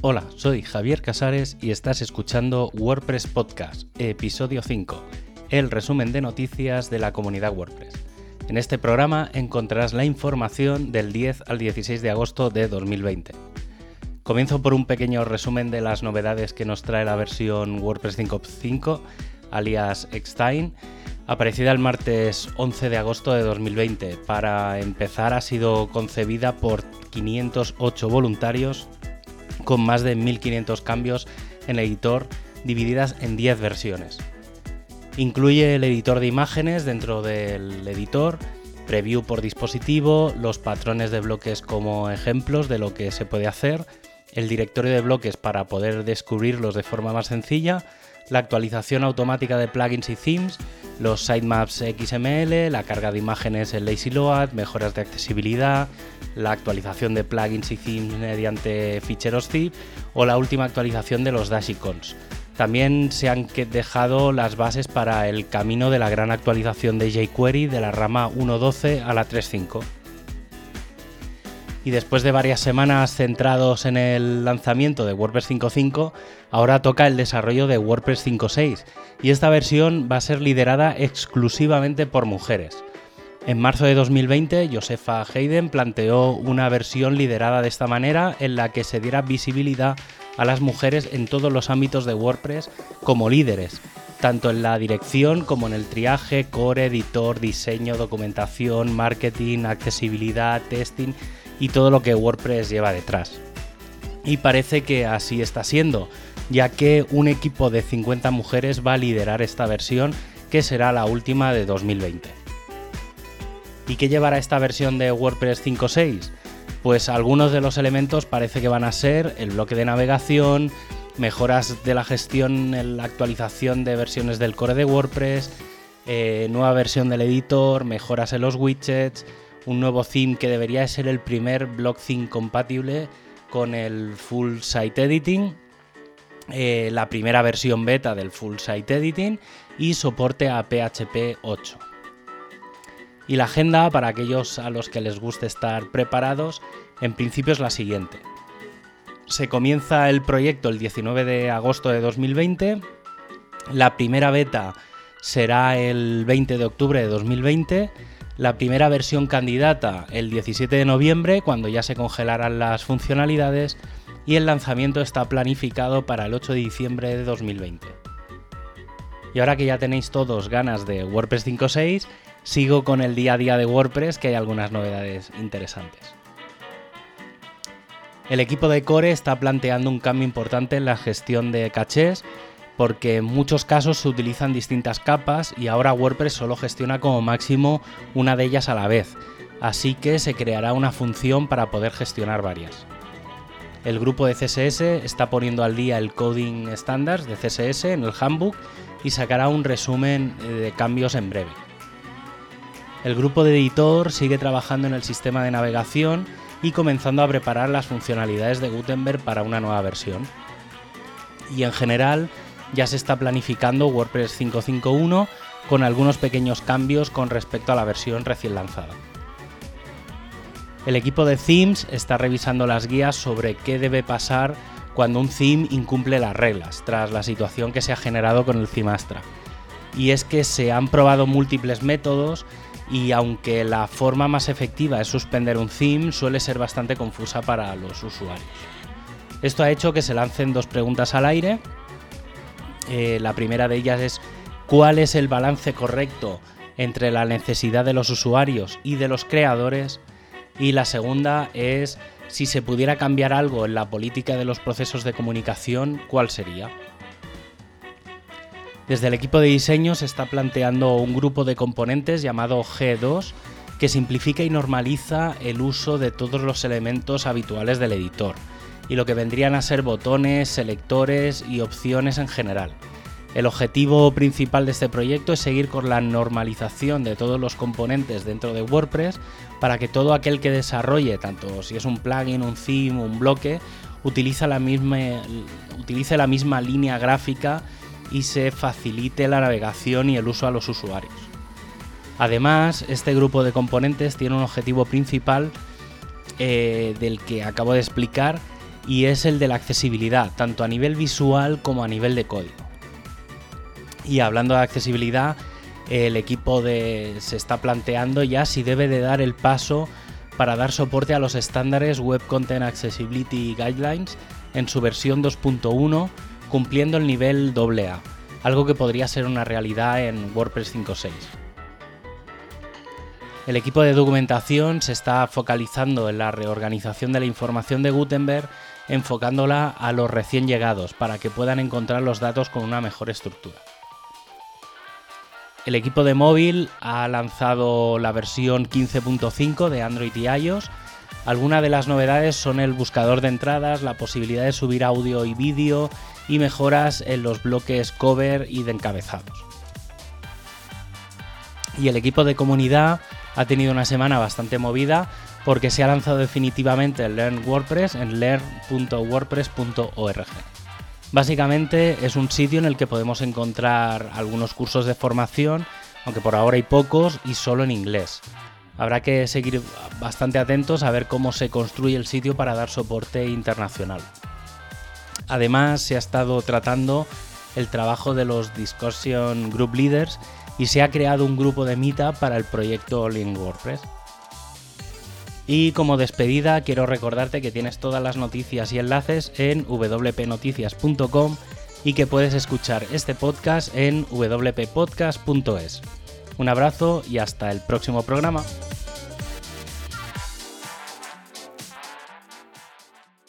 Hola, soy Javier Casares y estás escuchando WordPress Podcast, episodio 5, el resumen de noticias de la comunidad WordPress. En este programa encontrarás la información del 10 al 16 de agosto de 2020. Comienzo por un pequeño resumen de las novedades que nos trae la versión WordPress 5.5, alias Xtime, aparecida el martes 11 de agosto de 2020. Para empezar, ha sido concebida por 508 voluntarios con más de 1500 cambios en el editor divididas en 10 versiones. Incluye el editor de imágenes dentro del editor, preview por dispositivo, los patrones de bloques como ejemplos de lo que se puede hacer, el directorio de bloques para poder descubrirlos de forma más sencilla, la actualización automática de plugins y themes, los sitemaps XML, la carga de imágenes en Lazy Load, mejoras de accesibilidad, la actualización de plugins y themes mediante ficheros zip o la última actualización de los dash icons. También se han dejado las bases para el camino de la gran actualización de jQuery de la rama 1.12 a la 3.5 y después de varias semanas centrados en el lanzamiento de WordPress 5.5, ahora toca el desarrollo de WordPress 5.6 y esta versión va a ser liderada exclusivamente por mujeres. En marzo de 2020, Josefa Hayden planteó una versión liderada de esta manera en la que se diera visibilidad a las mujeres en todos los ámbitos de WordPress como líderes, tanto en la dirección como en el triaje, core, editor, diseño, documentación, marketing, accesibilidad, testing y todo lo que WordPress lleva detrás. Y parece que así está siendo, ya que un equipo de 50 mujeres va a liderar esta versión que será la última de 2020. ¿Y qué llevará esta versión de WordPress 5.6? Pues algunos de los elementos parece que van a ser el bloque de navegación, mejoras de la gestión en la actualización de versiones del core de WordPress, eh, nueva versión del editor, mejoras en los widgets, un nuevo theme que debería ser el primer block theme compatible con el full site editing, eh, la primera versión beta del full site editing y soporte a PHP 8. Y la agenda para aquellos a los que les guste estar preparados, en principio es la siguiente. Se comienza el proyecto el 19 de agosto de 2020. La primera beta será el 20 de octubre de 2020 la primera versión candidata el 17 de noviembre, cuando ya se congelarán las funcionalidades, y el lanzamiento está planificado para el 8 de diciembre de 2020. Y ahora que ya tenéis todos ganas de WordPress 5.6, sigo con el día a día de WordPress, que hay algunas novedades interesantes. El equipo de Core está planteando un cambio importante en la gestión de cachés porque en muchos casos se utilizan distintas capas y ahora WordPress solo gestiona como máximo una de ellas a la vez, así que se creará una función para poder gestionar varias. El grupo de CSS está poniendo al día el coding standards de CSS en el handbook y sacará un resumen de cambios en breve. El grupo de editor sigue trabajando en el sistema de navegación y comenzando a preparar las funcionalidades de Gutenberg para una nueva versión. Y en general, ya se está planificando WordPress 5.5.1 con algunos pequeños cambios con respecto a la versión recién lanzada. El equipo de themes está revisando las guías sobre qué debe pasar cuando un theme incumple las reglas, tras la situación que se ha generado con el theme Astra. Y es que se han probado múltiples métodos y aunque la forma más efectiva es suspender un theme, suele ser bastante confusa para los usuarios. Esto ha hecho que se lancen dos preguntas al aire eh, la primera de ellas es cuál es el balance correcto entre la necesidad de los usuarios y de los creadores. Y la segunda es si se pudiera cambiar algo en la política de los procesos de comunicación, ¿cuál sería? Desde el equipo de diseño se está planteando un grupo de componentes llamado G2 que simplifica y normaliza el uso de todos los elementos habituales del editor y lo que vendrían a ser botones, selectores y opciones en general. El objetivo principal de este proyecto es seguir con la normalización de todos los componentes dentro de WordPress para que todo aquel que desarrolle, tanto si es un plugin, un theme, un bloque, utilice la misma, utilice la misma línea gráfica y se facilite la navegación y el uso a los usuarios. Además, este grupo de componentes tiene un objetivo principal eh, del que acabo de explicar y es el de la accesibilidad, tanto a nivel visual como a nivel de código. Y hablando de accesibilidad, el equipo de, se está planteando ya si debe de dar el paso para dar soporte a los estándares Web Content Accessibility Guidelines en su versión 2.1, cumpliendo el nivel AA, algo que podría ser una realidad en WordPress 5.6. El equipo de documentación se está focalizando en la reorganización de la información de Gutenberg, enfocándola a los recién llegados para que puedan encontrar los datos con una mejor estructura. El equipo de móvil ha lanzado la versión 15.5 de Android y iOS. Algunas de las novedades son el buscador de entradas, la posibilidad de subir audio y vídeo y mejoras en los bloques cover y de encabezados. Y el equipo de comunidad ha tenido una semana bastante movida porque se ha lanzado definitivamente el Learn WordPress en learn.wordpress.org. Básicamente es un sitio en el que podemos encontrar algunos cursos de formación, aunque por ahora hay pocos y solo en inglés. Habrá que seguir bastante atentos a ver cómo se construye el sitio para dar soporte internacional. Además, se ha estado tratando el trabajo de los Discussion Group Leaders y se ha creado un grupo de Meetup para el proyecto All in WordPress. Y como despedida quiero recordarte que tienes todas las noticias y enlaces en wpnoticias.com y que puedes escuchar este podcast en wppodcast.es. Un abrazo y hasta el próximo programa.